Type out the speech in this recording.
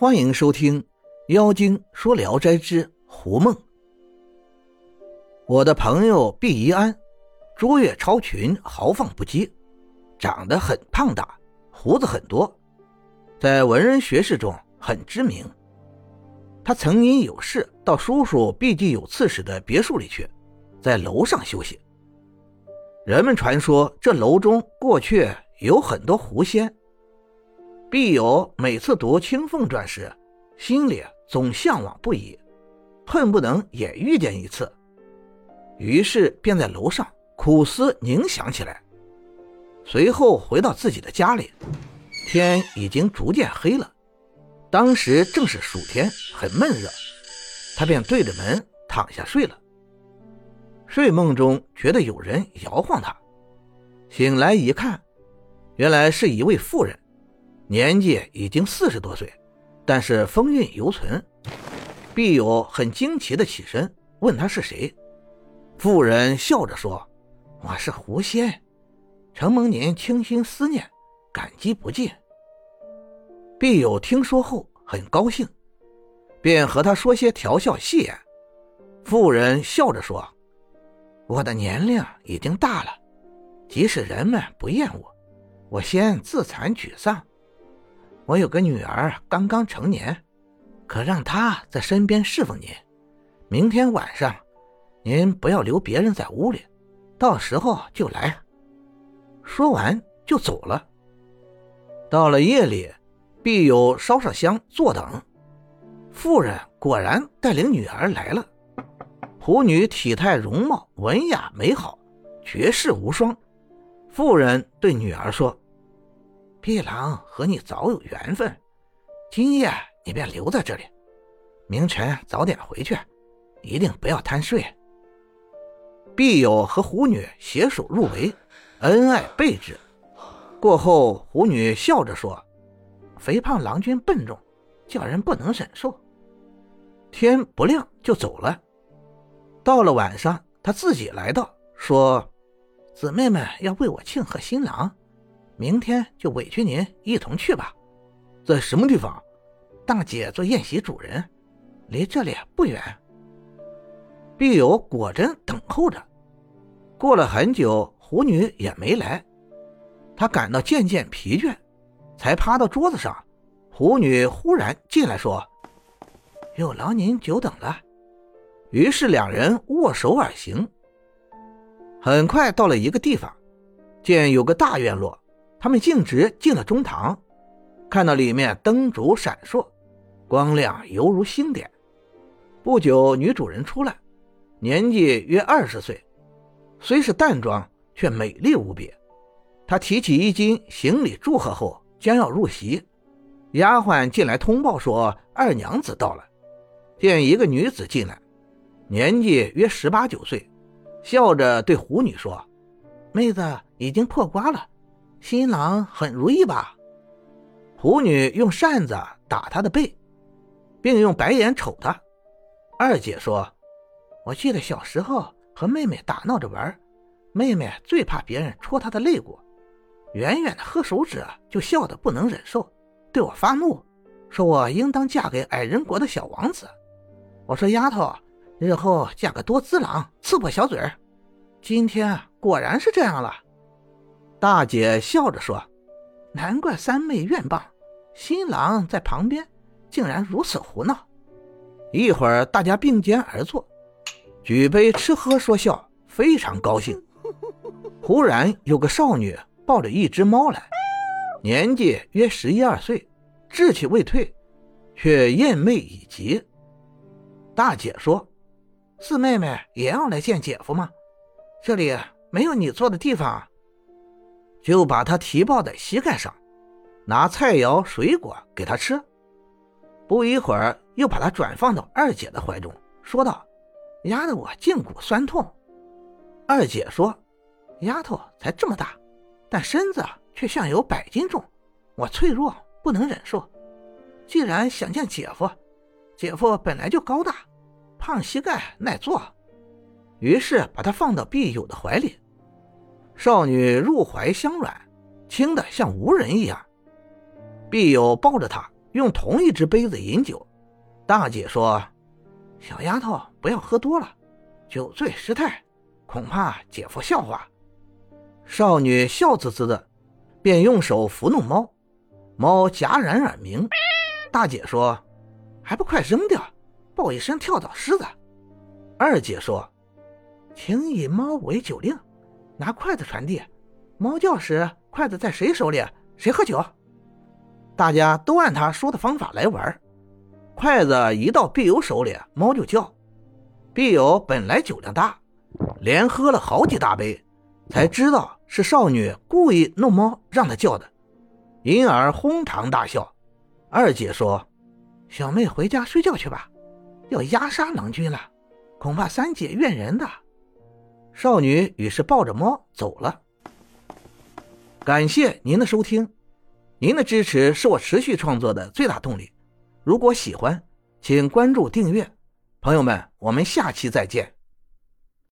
欢迎收听《妖精说聊斋之狐梦》。我的朋友毕宜安，卓越超群，豪放不羁，长得很胖大，胡子很多，在文人学士中很知名。他曾因有事到叔叔毕竟有刺史的别墅里去，在楼上休息。人们传说这楼中过去有很多狐仙。毕友每次读《青凤传》时，心里总向往不已，恨不能也遇见一次。于是便在楼上苦思冥想起来。随后回到自己的家里，天已经逐渐黑了。当时正是暑天，很闷热，他便对着门躺下睡了。睡梦中觉得有人摇晃他，醒来一看，原来是一位妇人。年纪已经四十多岁，但是风韵犹存。毕友很惊奇的起身问他是谁，妇人笑着说：“我是狐仙，承蒙您倾心思念，感激不尽。”毕友听说后很高兴，便和他说些调笑戏言。妇人笑着说：“我的年龄已经大了，即使人们不厌恶，我先自惭沮丧。”我有个女儿刚刚成年，可让她在身边侍奉您。明天晚上，您不要留别人在屋里，到时候就来。说完就走了。到了夜里，必有烧上香坐等。妇人果然带领女儿来了。仆女体态容貌文雅美好，绝世无双。妇人对女儿说。碧郎和你早有缘分，今夜你便留在这里，明晨早点回去，一定不要贪睡。碧友和狐女携手入围，恩爱备至。过后，狐女笑着说：“肥胖郎君笨重，叫人不能忍受。”天不亮就走了。到了晚上，他自己来到，说：“姊妹们要为我庆贺新郎。”明天就委屈您一同去吧，在什么地方？大姐做宴席主人，离这里不远。碧友果真等候着，过了很久，狐女也没来，他感到渐渐疲倦，才趴到桌子上。狐女忽然进来说：“有劳您久等了。”于是两人握手而行。很快到了一个地方，见有个大院落。他们径直进了中堂，看到里面灯烛闪烁，光亮犹如星点。不久，女主人出来，年纪约二十岁，虽是淡妆，却美丽无比。她提起衣襟，行礼祝贺后，将要入席。丫鬟进来通报说：“二娘子到了。”见一个女子进来，年纪约十八九岁，笑着对狐女说：“妹子已经破瓜了。”新郎很如意吧？狐女用扇子打他的背，并用白眼瞅他。二姐说：“我记得小时候和妹妹打闹着玩，妹妹最怕别人戳她的肋骨，远远的喝手指就笑得不能忍受，对我发怒，说我应当嫁给矮人国的小王子。我说丫头，日后嫁个多姿郎，刺破小嘴儿。今天果然是这样了。”大姐笑着说：“难怪三妹怨谤，新郎在旁边竟然如此胡闹。”一会儿，大家并肩而坐，举杯吃喝说笑，非常高兴。忽然有个少女抱着一只猫来，年纪约十一二岁，稚气未退，却艳媚已极。大姐说：“四妹妹也要来见姐夫吗？这里没有你坐的地方。”就把他提抱在膝盖上，拿菜肴水果给他吃。不一会儿，又把他转放到二姐的怀中，说道：“压得我胫骨酸痛。”二姐说：“丫头才这么大，但身子却像有百斤重，我脆弱不能忍受。既然想见姐夫，姐夫本来就高大，胖膝盖耐坐，于是把他放到碧友的怀里。”少女入怀相软，轻的像无人一样。碧友抱着她，用同一只杯子饮酒。大姐说：“小丫头，不要喝多了，酒醉失态，恐怕姐夫笑话。”少女笑滋滋的，便用手抚弄猫，猫戛然耳鸣。大姐说：“还不快扔掉，报一声跳蚤虱子。”二姐说：“请以猫为酒令，拿筷子传递。猫叫时，筷子在谁手里，谁喝酒。”大家都按他说的方法来玩。筷子一到碧友手里，猫就叫。碧友本来酒量大，连喝了好几大杯，才知道是少女故意弄猫让他叫的，因而哄堂大笑。二姐说：“小妹回家睡觉去吧，要压杀郎君了。”恐怕三姐怨人的。少女于是抱着猫走了。感谢您的收听，您的支持是我持续创作的最大动力。如果喜欢，请关注订阅。朋友们，我们下期再见。